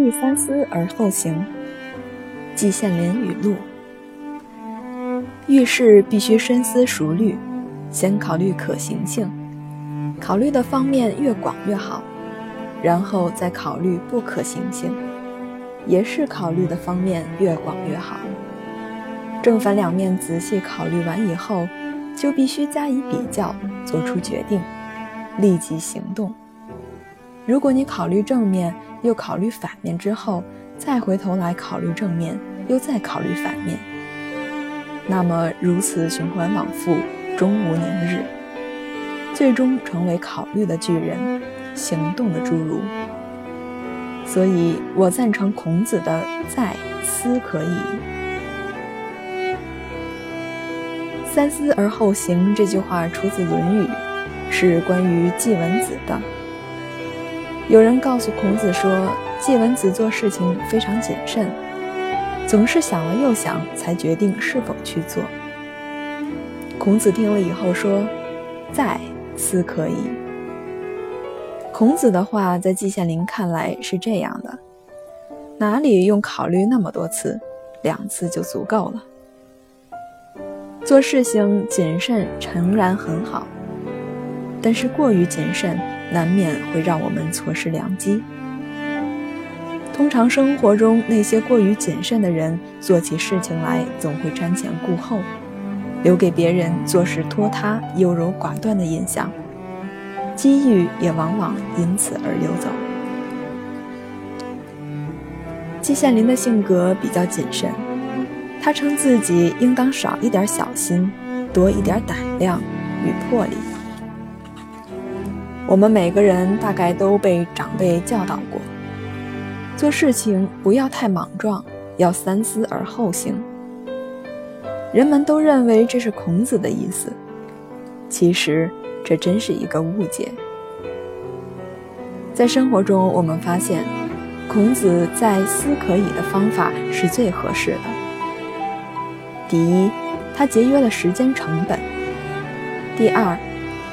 必三思而后行。季羡林语录：遇事必须深思熟虑，先考虑可行性，考虑的方面越广越好，然后再考虑不可行性，也是考虑的方面越广越好。正反两面仔细考虑完以后，就必须加以比较，做出决定，立即行动。如果你考虑正面，又考虑反面之后，再回头来考虑正面，又再考虑反面，那么如此循环往复，终无宁日，最终成为考虑的巨人，行动的侏儒。所以我赞成孔子的“在思可以”。三思而后行这句话出自《论语》，是关于季文子的。有人告诉孔子说，季文子做事情非常谨慎，总是想了又想才决定是否去做。孔子听了以后说：“再思可以。”孔子的话在季羡林看来是这样的：哪里用考虑那么多次，两次就足够了。做事情谨慎诚然很好，但是过于谨慎难免会让我们错失良机。通常生活中那些过于谨慎的人，做起事情来总会瞻前顾后，留给别人做事拖沓、优柔寡断的印象，机遇也往往因此而溜走。季羡林的性格比较谨慎。他称自己应当少一点小心，多一点胆量与魄力。我们每个人大概都被长辈教导过，做事情不要太莽撞，要三思而后行。人们都认为这是孔子的意思，其实这真是一个误解。在生活中，我们发现，孔子在思可以的方法是最合适的。第一，他节约了时间成本；第二，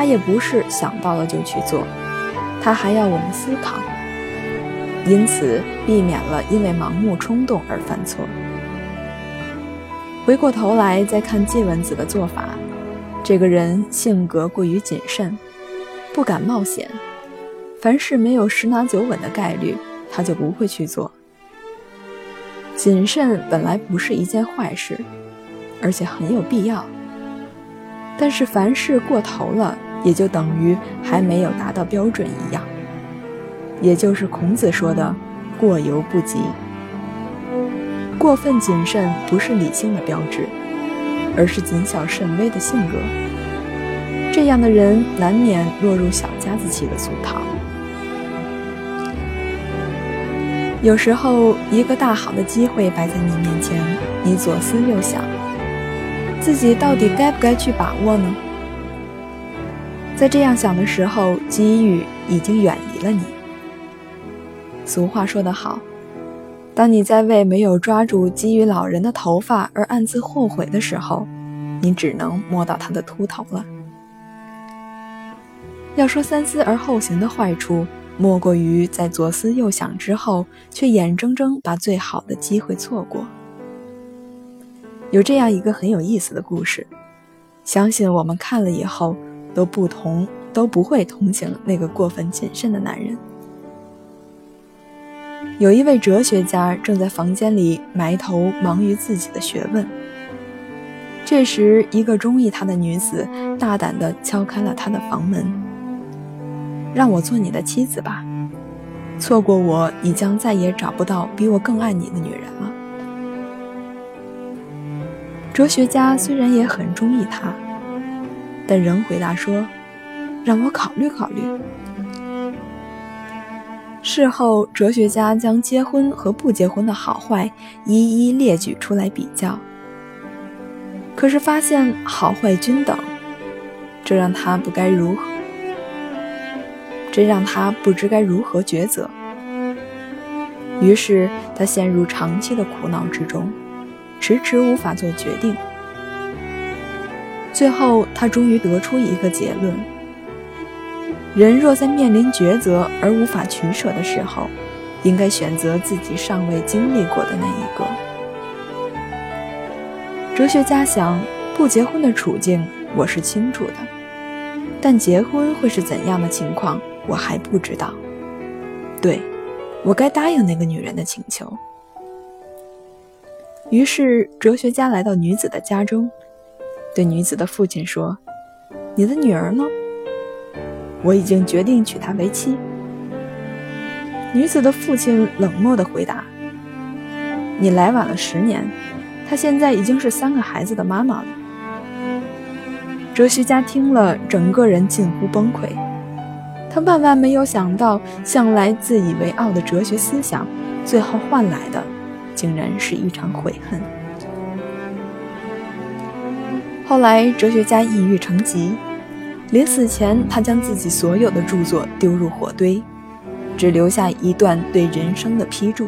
他也不是想到了就去做，他还要我们思考，因此避免了因为盲目冲动而犯错。回过头来再看季文子的做法，这个人性格过于谨慎，不敢冒险，凡事没有十拿九稳的概率，他就不会去做。谨慎本来不是一件坏事。而且很有必要，但是凡事过头了，也就等于还没有达到标准一样。也就是孔子说的“过犹不及”。过分谨慎不是理性的标志，而是谨小慎微的性格。这样的人难免落入小家子气的俗套。有时候，一个大好的机会摆在你面前，你左思右想。自己到底该不该去把握呢？在这样想的时候，机遇已经远离了你。俗话说得好，当你在为没有抓住机遇老人的头发而暗自后悔的时候，你只能摸到他的秃头了。要说三思而后行的坏处，莫过于在左思右想之后，却眼睁睁把最好的机会错过。有这样一个很有意思的故事，相信我们看了以后都不同都不会同情那个过分谨慎的男人。有一位哲学家正在房间里埋头忙于自己的学问，这时一个中意他的女子大胆地敲开了他的房门：“让我做你的妻子吧，错过我，你将再也找不到比我更爱你的女人了。”哲学家虽然也很中意他，但仍回答说：“让我考虑考虑。”事后，哲学家将结婚和不结婚的好坏一一列举出来比较，可是发现好坏均等，这让他不该如何，这让他不知该如何抉择。于是他陷入长期的苦恼之中。迟迟无法做决定，最后他终于得出一个结论：人若在面临抉择而无法取舍的时候，应该选择自己尚未经历过的那一个。哲学家想，不结婚的处境我是清楚的，但结婚会是怎样的情况，我还不知道。对，我该答应那个女人的请求。于是，哲学家来到女子的家中，对女子的父亲说：“你的女儿呢？我已经决定娶她为妻。”女子的父亲冷漠地回答：“你来晚了十年，她现在已经是三个孩子的妈妈了。”哲学家听了，整个人近乎崩溃。他万万没有想到，向来自以为傲的哲学思想，最后换来的，竟然是一场悔恨。后来，哲学家抑郁成疾，临死前，他将自己所有的著作丢入火堆。只留下一段对人生的批注：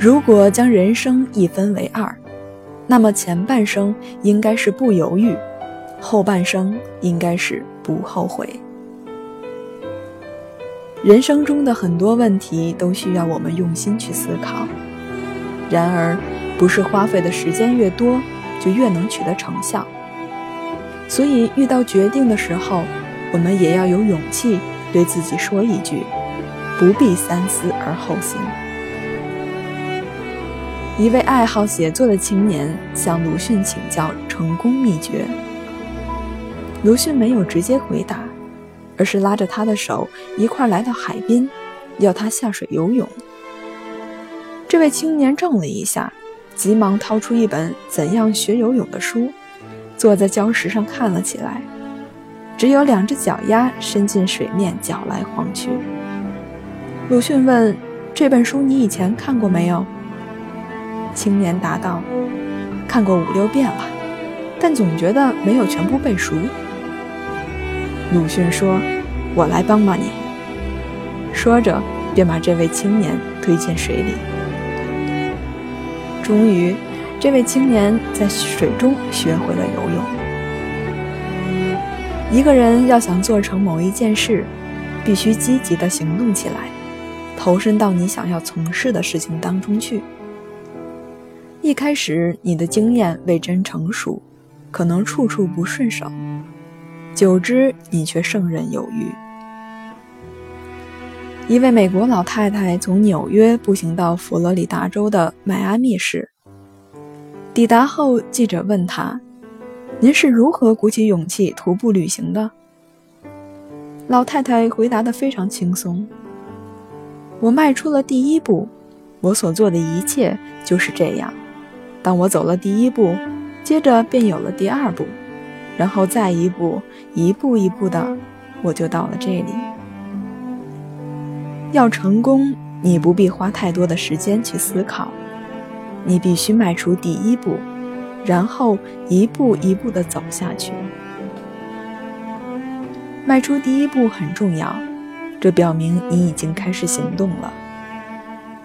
如果将人生一分为二，那么前半生应该是不犹豫，后半生应该是不后悔。人生中的很多问题都需要我们用心去思考，然而，不是花费的时间越多就越能取得成效。所以，遇到决定的时候，我们也要有勇气。对自己说一句：“不必三思而后行。”一位爱好写作的青年向鲁迅请教成功秘诀。鲁迅没有直接回答，而是拉着他的手一块来到海边，要他下水游泳。这位青年怔了一下，急忙掏出一本《怎样学游泳》的书，坐在礁石上看了起来。只有两只脚丫伸进水面，搅来晃去。鲁迅问：“这本书你以前看过没有？”青年答道：“看过五六遍了，但总觉得没有全部背熟。”鲁迅说：“我来帮帮你。”说着，便把这位青年推进水里。终于，这位青年在水中学会了游泳。一个人要想做成某一件事，必须积极地行动起来，投身到你想要从事的事情当中去。一开始你的经验未臻成熟，可能处处不顺手，久之你却胜任有余。一位美国老太太从纽约步行到佛罗里达州的迈阿密市，抵达后，记者问她。您是如何鼓起勇气徒步旅行的？老太太回答得非常轻松。我迈出了第一步，我所做的一切就是这样。当我走了第一步，接着便有了第二步，然后再一步，一步一步的，我就到了这里。要成功，你不必花太多的时间去思考，你必须迈出第一步。然后一步一步地走下去，迈出第一步很重要，这表明你已经开始行动了。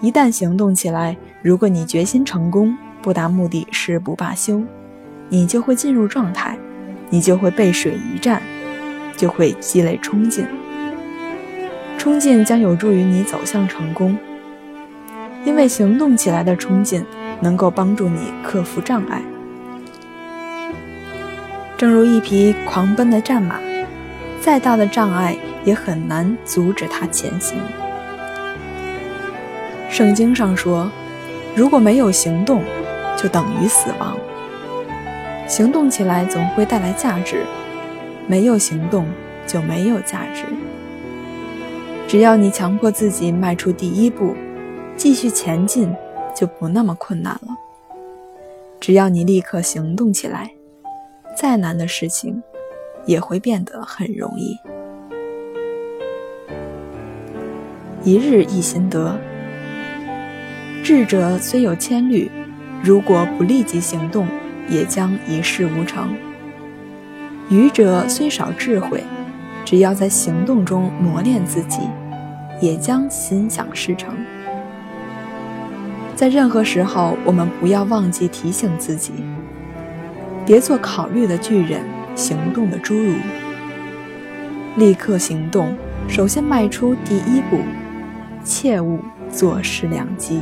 一旦行动起来，如果你决心成功，不达目的誓不罢休，你就会进入状态，你就会背水一战，就会积累冲劲。冲劲将有助于你走向成功，因为行动起来的冲劲能够帮助你克服障碍。正如一匹狂奔的战马，再大的障碍也很难阻止它前行。圣经上说，如果没有行动，就等于死亡。行动起来总会带来价值，没有行动就没有价值。只要你强迫自己迈出第一步，继续前进就不那么困难了。只要你立刻行动起来。再难的事情，也会变得很容易。一日一心得。智者虽有千虑，如果不立即行动，也将一事无成。愚者虽少智慧，只要在行动中磨练自己，也将心想事成。在任何时候，我们不要忘记提醒自己。别做考虑的巨人，行动的侏儒。立刻行动，首先迈出第一步，切勿坐失良机。